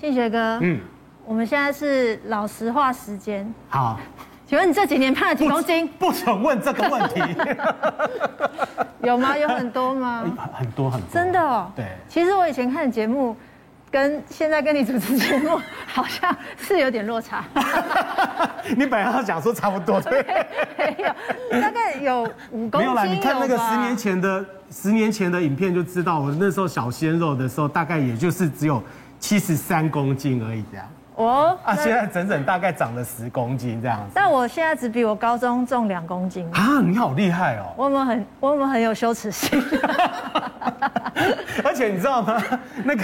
庆学哥，嗯，我们现在是老实话时间。好，请问你这几年胖了几公斤？不，不准问这个问题。有吗？有很多吗？很多很多。真的哦。对。其实我以前看节目，跟现在跟你主持节目，好像是有点落差。你本来要讲说差不多，对？没有，大概有五公斤。没有啦，你看那个十年前的十年前的影片就知道，我那时候小鲜肉的时候，大概也就是只有。七十三公斤而已，这样。哦，啊，现在整整大概长了十公斤这样子。但我现在只比我高中重两公斤。啊，你好厉害哦！我们很，我们很有羞耻心。而且你知道吗？那个，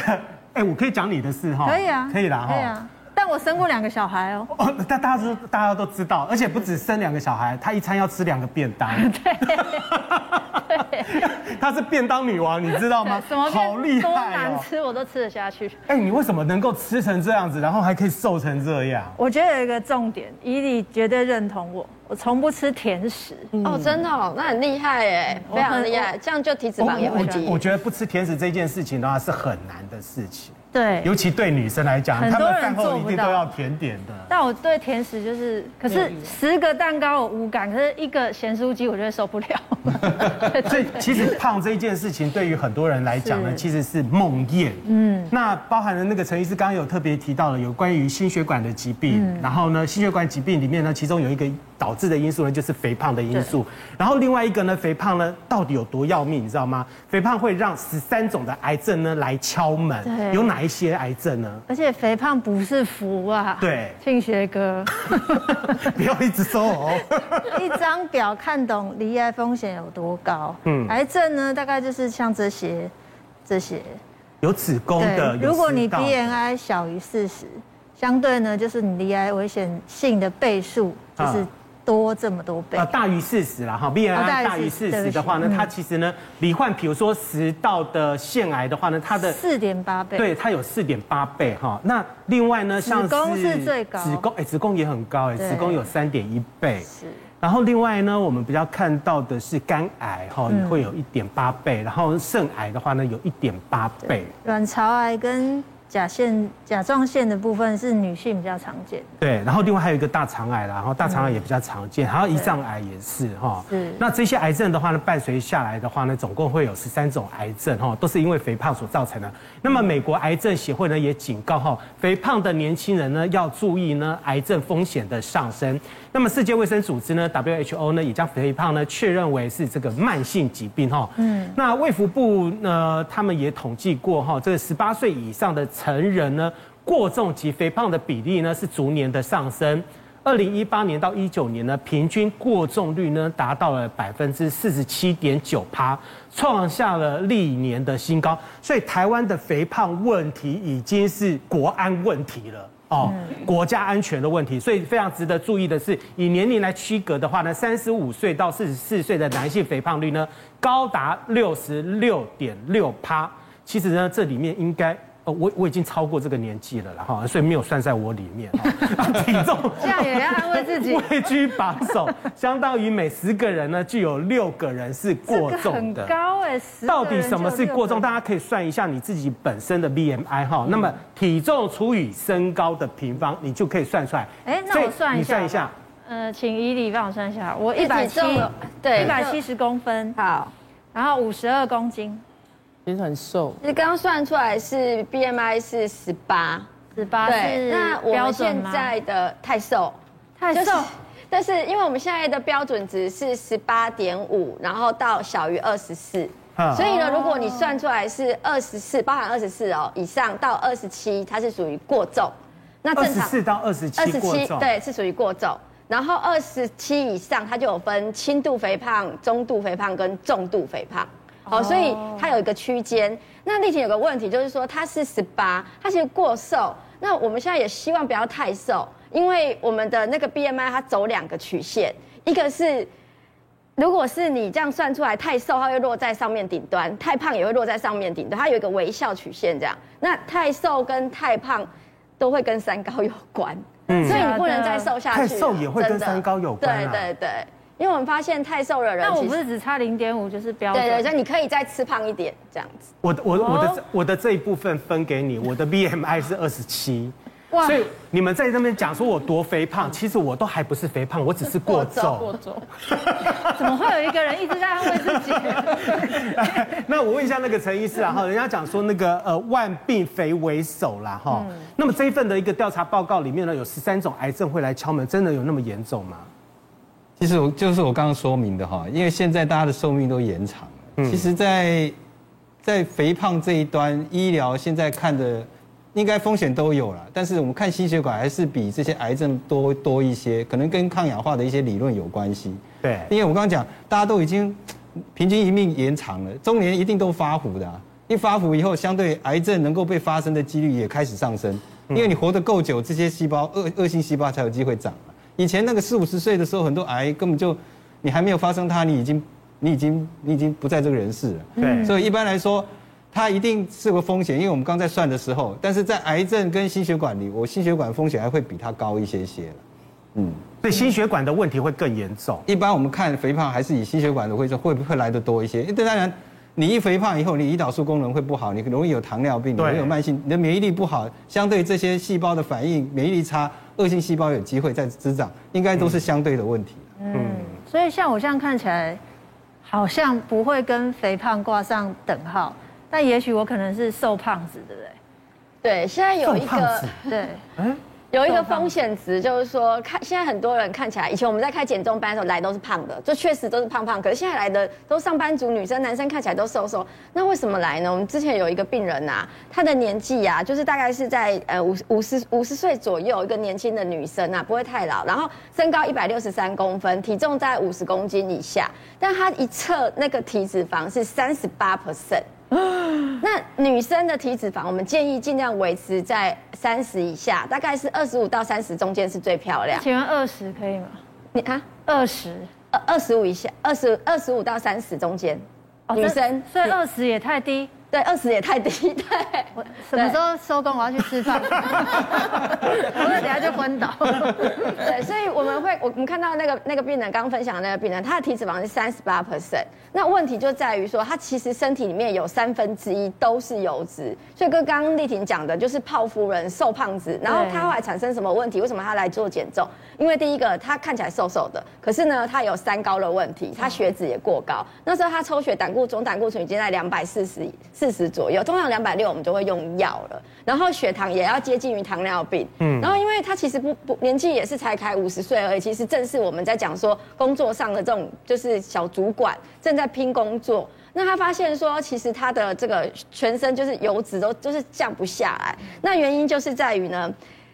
哎，我可以讲你的事哈。可以啊，可以啦哈。可以啊。但我生过两个小孩哦。哦，但大家都大家都知道，而且不止生两个小孩，他一餐要吃两个便当。对。她是便当女王，你知道吗？什么好厉害哦！多难吃我都吃得下去。哎，你为什么能够吃成这样子，然后还可以瘦成这样？我觉得有一个重点，伊利绝对认同我，我从不吃甜食。哦，真的哦，那很厉害哎，非常厉害，这样就体脂肪也会低。我觉得不吃甜食这件事情的话是很难的事情。对，尤其对女生来讲，她们饭后一定都要甜点的。但我对甜食就是，可是十个蛋糕我无感，可是一个咸酥鸡我觉得受不了。所以其实胖这一件事情对于很多人来讲呢，其实是梦魇。嗯，那包含了那个陈医师刚刚有特别提到了有关于心血管的疾病，然后呢，心血管疾病里面呢，其中有一个导致的因素呢，就是肥胖的因素。然后另外一个呢，肥胖呢到底有多要命，你知道吗？肥胖会让十三种的癌症呢来敲门。有哪一些癌症呢？而且肥胖不是福啊。对，庆学哥，不要一直说哦。一张表看懂离癌风险有多高？嗯，癌症呢，大概就是像这些，这些有子宫的。如果你 BMI 小于四十，相对呢，就是你离癌危险性的倍数就是。多这么多倍啊，大于四十了哈，BMI 大于四十的话呢，它其实呢，罹患比如说食道的腺癌的话呢，它的四点八倍，对，它有四点八倍哈。那另外呢，像子宫是最高，子宫哎，子宫也很高哎，子宫有三点一倍。是。然后另外呢，我们比较看到的是肝癌哈，也会有一点八倍，然后肾癌的话呢，有一点八倍。卵巢癌跟甲腺、甲状腺的部分是女性比较常见，对，然后另外还有一个大肠癌啦，然后大肠癌也比较常见，还有胰脏癌也是哈。是。那这些癌症的话呢，伴随下来的话呢，总共会有十三种癌症哈，都是因为肥胖所造成的。那么美国癌症协会呢也警告哈，肥胖的年轻人呢要注意呢癌症风险的上升。那么世界卫生组织呢 WHO 呢也将肥胖呢确认为是这个慢性疾病哈。嗯。那卫福部呢他们也统计过哈，这个十八岁以上的。成人呢，过重及肥胖的比例呢是逐年的上升。二零一八年到一九年呢，平均过重率呢达到了百分之四十七点九趴，创下了历年的新高。所以台湾的肥胖问题已经是国安问题了哦，国家安全的问题。所以非常值得注意的是，以年龄来区隔的话呢，三十五岁到四十四岁的男性肥胖率呢高达六十六点六趴。其实呢，这里面应该。哦，我我已经超过这个年纪了了哈，所以没有算在我里面。体重这样也要安慰自己，位居榜首，相当于每十个人呢就有六个人是过重的。很高哎，到底什么是过重？大家可以算一下你自己本身的 BMI 哈，那么体重除以身高的平方，你就可以算出来。哎，那我算一下。你算一下。呃，请伊礼帮我算一下，我一百七，对，一百七十公分，好，然后五十二公斤。其实很瘦，其实刚刚算出来是 BMI 是十八，十八是那我们现在的太瘦，太瘦，但是因为我们现在的标准值是十八点五，然后到小于二十四，所以呢，如果你算出来是二十四，包含二十四哦以上到二十七，它是属于过重，那正常二十四到二十七，二十七对是属于过重，然后二十七以上它就有分轻度肥胖、中度肥胖跟重度肥胖。好，所以它有一个区间。那丽婷有个问题，就是说她是十八，她其实过瘦。那我们现在也希望不要太瘦，因为我们的那个 BMI 它走两个曲线，一个是如果是你这样算出来太瘦，它会落在上面顶端；太胖也会落在上面顶端。它有一个微笑曲线这样。那太瘦跟太胖都会跟三高有关，嗯，所以你不能再瘦下去。太瘦也会跟三高有关啊。对对对。因为我们发现太瘦的人，那我不是只差零点五就是标准？对对，所以你可以再吃胖一点这样子。我的我我的我的这一部分分给你，我的 BMI 是二十七。所以你们在那边讲说我多肥胖，其实我都还不是肥胖，我只是过重。过重。怎么会有一个人一直在安慰自己？那我问一下那个陈医师啊，哈，人家讲说那个呃万病肥为首啦，哈。那么这一份的一个调查报告里面呢，有十三种癌症会来敲门，真的有那么严重吗？其实我就是我刚刚说明的哈，因为现在大家的寿命都延长了。其实，在在肥胖这一端，医疗现在看的。应该风险都有了，但是我们看心血管还是比这些癌症多多一些，可能跟抗氧化的一些理论有关系。对，因为我刚刚讲，大家都已经平均一命延长了，中年一定都发福的，一发福以后，相对癌症能够被发生的几率也开始上升，因为你活得够久，这些细胞恶恶性细胞才有机会长。以前那个四五十岁的时候，很多癌根本就你还没有发生它，你已经你已经你已经不在这个人世了。对，所以一般来说。它一定是个风险，因为我们刚在算的时候，但是在癌症跟心血管里，我心血管风险还会比它高一些些。嗯，所以心血管的问题会更严重。一般我们看肥胖还是以心血管的会会不会来的多一些？当然，你一肥胖以后，你胰岛素功能会不好，你容易有糖尿病，容易有慢性，你的免疫力不好，相对这些细胞的反应，免疫力差，恶性细胞有机会再滋长，应该都是相对的问题。嗯，所以像我这样看起来，好像不会跟肥胖挂上等号。但也许我可能是瘦胖子，对不对？对，现在有一个对，有一个风险值，就是说，看现在很多人看起来，以前我们在开减重班的时候来都是胖的，就确实都是胖胖。可是现在来的都上班族，女生、男生看起来都瘦瘦。那为什么来呢？我们之前有一个病人呐，她的年纪啊，就是大概是在呃五五十五十岁左右，一个年轻的女生啊，不会太老，然后身高一百六十三公分，体重在五十公斤以下，但她一测那个体脂肪是三十八 percent。那女生的体脂肪，我们建议尽量维持在三十以下，大概是二十五到三十中间是最漂亮。请问二十可以吗？你啊，二十，二二十五以下，二十二十五到三十中间，女生，所以二十也太低。对，二十也太低。对，我什么时候收工？我要去吃饭。我等下就昏倒。对，所以我们会，我们看到那个那个病人刚刚分享的那个病人，他的体脂肪是三十八 percent。那问题就在于说，他其实身体里面有三分之一都是油脂。所以跟刚刚丽婷讲的，就是泡夫人瘦胖子，然后他后来产生什么问题？为什么他来做减重？因为第一个，他看起来瘦瘦的，可是呢，他有三高的问题，他血脂也过高。那时候他抽血胆固总胆固醇已经在两百四十。四十左右，通常两百六我们就会用药了，然后血糖也要接近于糖尿病，嗯，然后因为他其实不不年纪也是才开五十岁而已，其实正是我们在讲说工作上的这种就是小主管正在拼工作，那他发现说其实他的这个全身就是油脂都就是降不下来，那原因就是在于呢，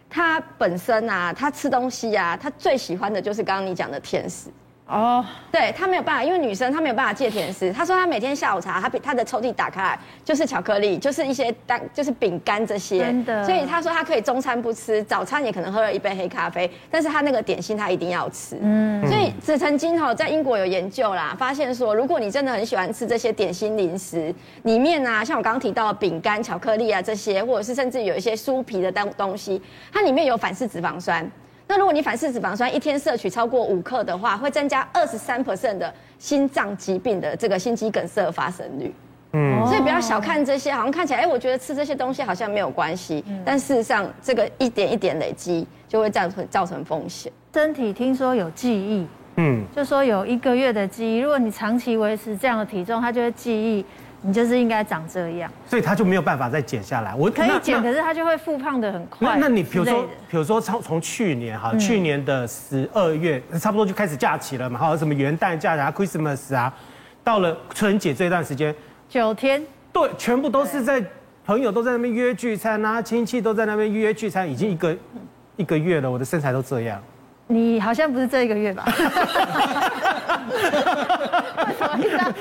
他本身啊，他吃东西啊，他最喜欢的就是刚刚你讲的甜食。哦，oh. 对，她没有办法，因为女生她没有办法戒甜食。她说她每天下午茶，她她的抽屉打开来就是巧克力，就是一些单就是饼干这些。真的。所以她说她可以中餐不吃，早餐也可能喝了一杯黑咖啡，但是她那个点心她一定要吃。嗯。所以这曾经哈在英国有研究啦，发现说如果你真的很喜欢吃这些点心零食里面啊，像我刚刚提到的饼干、巧克力啊这些，或者是甚至有一些酥皮的东东西，它里面有反式脂肪酸。那如果你反式脂肪酸一天摄取超过五克的话，会增加二十三 percent 的心脏疾病的这个心肌梗塞发生率。嗯，所以不要小看这些，好像看起来，哎，我觉得吃这些东西好像没有关系，嗯、但事实上，这个一点一点累积就会造成造成风险。身体听说有记忆，嗯，就说有一个月的记忆，如果你长期维持这样的体重，它就会记忆。你就是应该长这样，所以他就没有办法再减下来。我可以减，可是他就会复胖的很快。那你比如说，比如说从从去年哈，去年的十二月差不多就开始假期了嘛，哈，什么元旦假期啊、Christmas 啊，到了春节这段时间，九天，对，全部都是在朋友都在那边约聚餐啊，亲戚都在那边约聚餐，已经一个一个月了，我的身材都这样。你好像不是这一个月吧？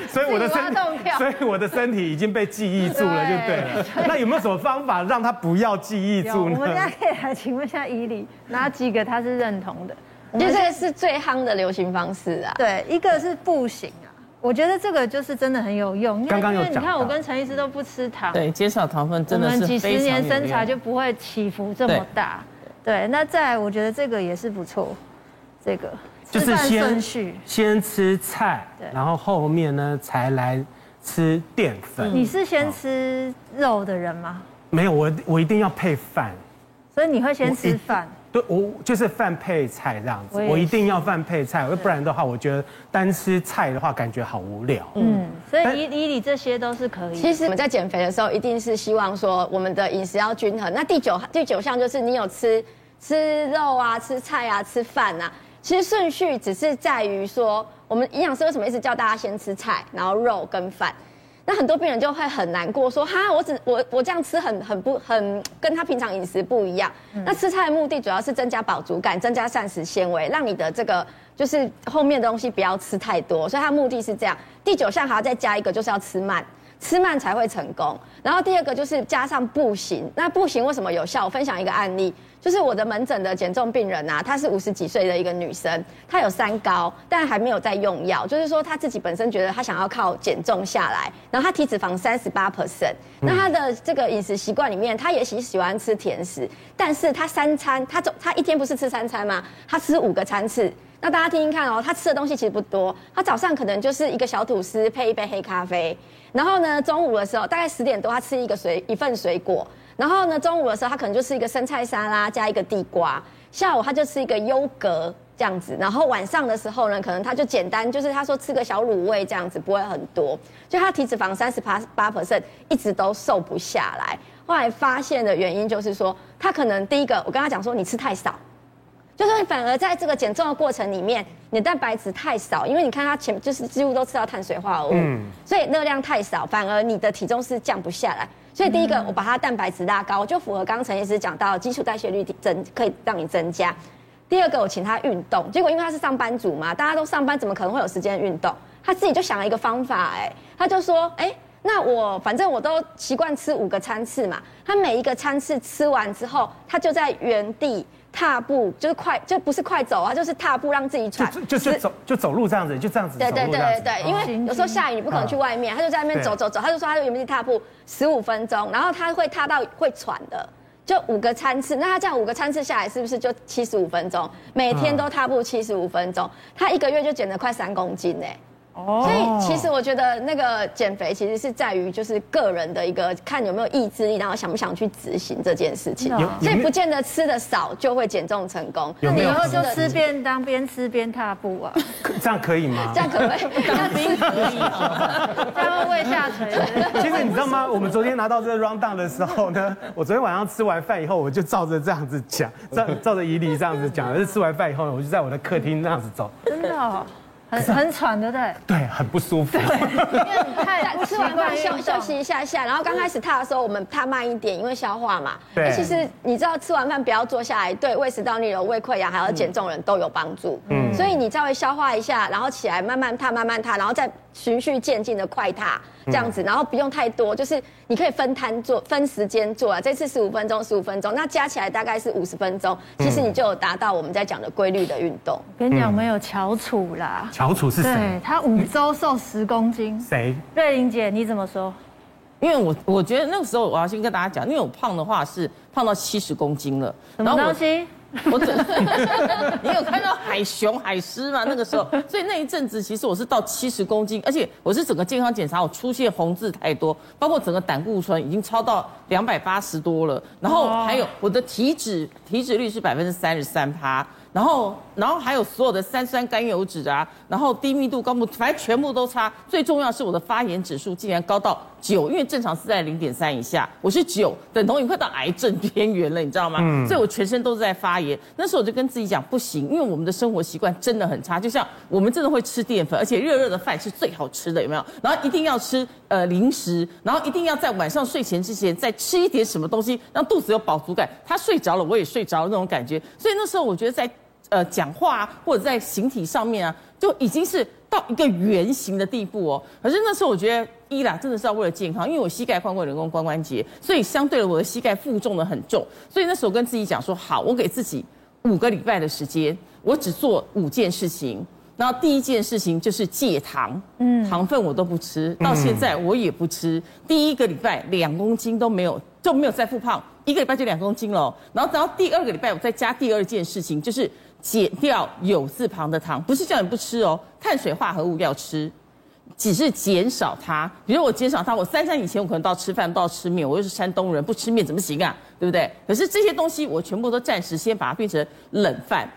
所以我的身体，所以我的身体已经被记忆住了，就对了。那有没有什么方法让他不要记忆住呢？我们现在可以来请问一下伊俐，哪几个他是认同的？我觉得这个是最夯的流行方式啊。对，一个是步行啊，我觉得这个就是真的很有用。刚刚有讲，你看我跟陈医师都不吃糖，对，减少糖分真的是我们几十年身材就不会起伏这么大。对，那再来，我觉得这个也是不错，这个就是先先吃菜，然后后面呢才来吃淀粉。你是先吃肉的人吗？没有，我我一定要配饭。所以你会先吃饭？对，我就是饭配菜这样子，我一定要饭配菜，不然的话，我觉得单吃菜的话，感觉好无聊。嗯，所以以以你这些都是可以。其实我们在减肥的时候，一定是希望说我们的饮食要均衡。那第九第九项就是你有吃吃肉啊，吃菜啊，吃饭啊。其实顺序只是在于说，我们营养师为什么一直叫大家先吃菜，然后肉跟饭？那很多病人就会很难过，说哈，我只我我这样吃很很不很跟他平常饮食不一样。嗯、那吃菜的目的主要是增加饱足感，增加膳食纤维，让你的这个就是后面的东西不要吃太多。所以它目的是这样。第九项还要再加一个，就是要吃慢，吃慢才会成功。然后第二个就是加上步行。那步行为什么有效？我分享一个案例。就是我的门诊的减重病人啊，她是五十几岁的一个女生，她有三高，但还没有在用药。就是说她自己本身觉得她想要靠减重下来，然后她体脂肪三十八 percent，那她的这个饮食习惯里面，她也喜喜欢吃甜食，但是她三餐，她总她一天不是吃三餐吗？她吃五个餐次。那大家听听看哦，她吃的东西其实不多，她早上可能就是一个小吐司配一杯黑咖啡，然后呢，中午的时候大概十点多，她吃一个水一份水果。然后呢，中午的时候他可能就是一个生菜沙拉加一个地瓜，下午他就吃一个优格这样子，然后晚上的时候呢，可能他就简单，就是他说吃个小卤味这样子，不会很多，就他体脂肪三十八八 percent 一直都瘦不下来。后来发现的原因就是说，他可能第一个我跟他讲说你吃太少，就是反而在这个减重的过程里面，你的蛋白质太少，因为你看他前就是几乎都吃到碳水化合物，嗯，所以热量太少，反而你的体重是降不下来。所以第一个，我把它蛋白质拉高，就符合刚刚陈医师讲到基础代谢率增，可以让你增加。第二个，我请他运动，结果因为他是上班族嘛，大家都上班，怎么可能会有时间运动？他自己就想了一个方法，哎，他就说，哎，那我反正我都习惯吃五个餐次嘛，他每一个餐次吃完之后，他就在原地。踏步就是快，就不是快走啊，就是踏步让自己喘，就就走就走路这样子，就这样子。对对对对对，因为有时候下雨你不可能去外面，他就在那边走走走，他就说他就原地踏步十五分钟，然后他会踏到会喘的，就五个餐次，那他这样五个餐次下来是不是就七十五分钟？每天都踏步七十五分钟，他一个月就减了快三公斤呢。哦，所以其实我觉得那个减肥其实是在于就是个人的一个看有没有意志力，然后想不想去执行这件事情。所以不见得吃的少就会减重成功。那你以后就吃便当，边吃边踏步啊？这样可以吗？这样可不可以？这样可以。这样会胃下垂。其实你知道吗？我们昨天拿到这个 rundown 的时候呢，我昨天晚上吃完饭以后，我就照着这样子讲，照照着伊犁这样子讲。是吃完饭以后，我就在我的客厅这样子走。真的哦。很很喘，对不对？对，很不舒服。对，因为你太吃完饭休休息一下下，然后刚开始踏的时候，我们踏慢一点，因为消化嘛。对。其实你知道，吃完饭不要坐下来，对胃食道逆流、胃溃疡还有减重人都有帮助。嗯。所以你稍微消化一下，然后起来慢慢踏，慢慢踏，然后再循序渐进的快踏。这样子，然后不用太多，就是你可以分摊做，分时间做啊。这次十五分钟，十五分钟，那加起来大概是五十分钟。其实你就有达到我们在讲的规律的运动。我跟你讲，我们有翘楚啦。翘楚是谁？对，他五周瘦十公斤。谁？瑞玲姐，你怎么说？因为我我觉得那个时候我要先跟大家讲，因为我胖的话是胖到七十公斤了。什么东西？我整，你有看到海熊、海狮吗？那个时候，所以那一阵子其实我是到七十公斤，而且我是整个健康检查，我出现红字太多，包括整个胆固醇已经超到两百八十多了，然后还有我的体脂体脂率是百分之三十三趴。然后，然后还有所有的三酸甘油脂啊，然后低密度高木，反正全部都差。最重要是我的发炎指数竟然高到九，因为正常是在零点三以下，我是九，等同于快到癌症边缘了，你知道吗？嗯。所以我全身都是在发炎。那时候我就跟自己讲，不行，因为我们的生活习惯真的很差。就像我们真的会吃淀粉，而且热热的饭是最好吃的，有没有？然后一定要吃呃零食，然后一定要在晚上睡前之前再吃一点什么东西，让肚子有饱足感。他睡着了，我也睡着了那种感觉。所以那时候我觉得在。呃，讲话啊，或者在形体上面啊，就已经是到一个圆形的地步哦。可是那时候我觉得，一啦，真的是要为了健康，因为我膝盖换过人工髋关节，所以相对的我的膝盖负重的很重。所以那时候跟自己讲说，好，我给自己五个礼拜的时间，我只做五件事情。然后第一件事情就是戒糖，嗯，糖分我都不吃，到现在我也不吃。第一个礼拜两公斤都没有，就没有再复胖，一个礼拜就两公斤了。然后等到第二个礼拜，我再加第二件事情就是。减掉有字旁的糖，不是叫你不吃哦，碳水化合物要吃，只是减少它。比如我减少它，我三餐以前我可能都要吃饭，都要吃面，我又是山东人，不吃面怎么行啊？对不对？可是这些东西我全部都暂时先把它变成冷饭，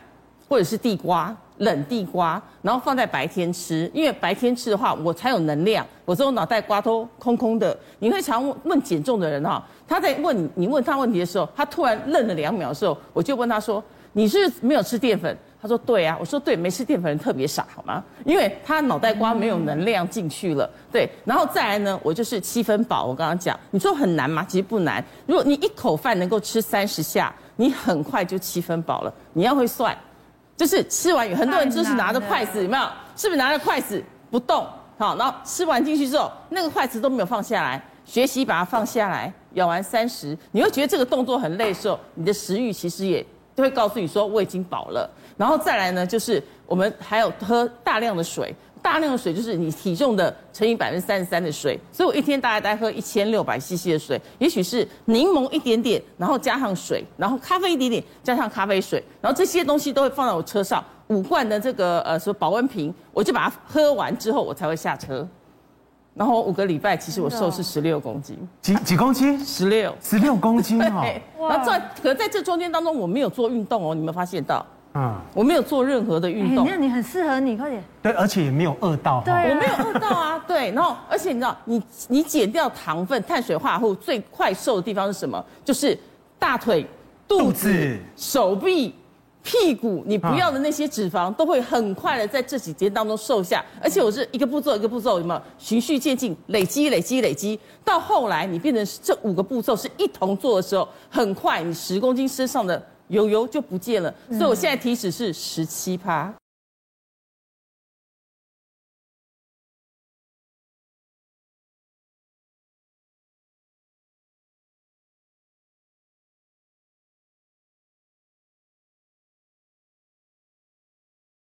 或者是地瓜。冷地瓜，然后放在白天吃，因为白天吃的话，我才有能量。我这种脑袋瓜都空空的。你会常问问减重的人哈，他在问你，你问他问题的时候，他突然愣了两秒的时候，我就问他说：“你是没有吃淀粉？”他说：“对啊。”我说：“对，没吃淀粉人特别傻，好吗？因为他脑袋瓜没有能量进去了。对，然后再来呢，我就是七分饱。我刚刚讲，你说很难吗？其实不难。如果你一口饭能够吃三十下，你很快就七分饱了。你要会算。”就是吃完，有很多人就是拿着筷子，有没有？是不是拿着筷子不动？好，然后吃完进去之后，那个筷子都没有放下来。学习把它放下来，咬完三十，你会觉得这个动作很累的时候，你的食欲其实也就会告诉你说我已经饱了。然后再来呢，就是我们还有喝大量的水。大量的水就是你体重的乘以百分之三十三的水，所以我一天大概在喝一千六百 CC 的水，也许是柠檬一点点，然后加上水，然后咖啡一点点，加上咖啡水，然后这些东西都会放在我车上五罐的这个呃说保温瓶，我就把它喝完之后我才会下车，然后五个礼拜其实我瘦是十六公斤，几几公斤？十六，十六公斤哦。然后在可在这中间当中我没有做运动哦，你有没有发现到？嗯，我没有做任何的运动。那你很适合你，快点。对，而且也没有饿到。对，我没有饿到啊。对，然后而且你知道，你你减掉糖分、碳水化合物最快瘦的地方是什么？就是大腿、肚子、手臂、屁股，你不要的那些脂肪都会很快的在这几天当中瘦下。而且我是一个步骤一个步骤，有没有循序渐进，累积累积累积，到后来你变成这五个步骤是一同做的时候，很快你十公斤身上的。油油就不见了，所以我现在体脂是十七趴。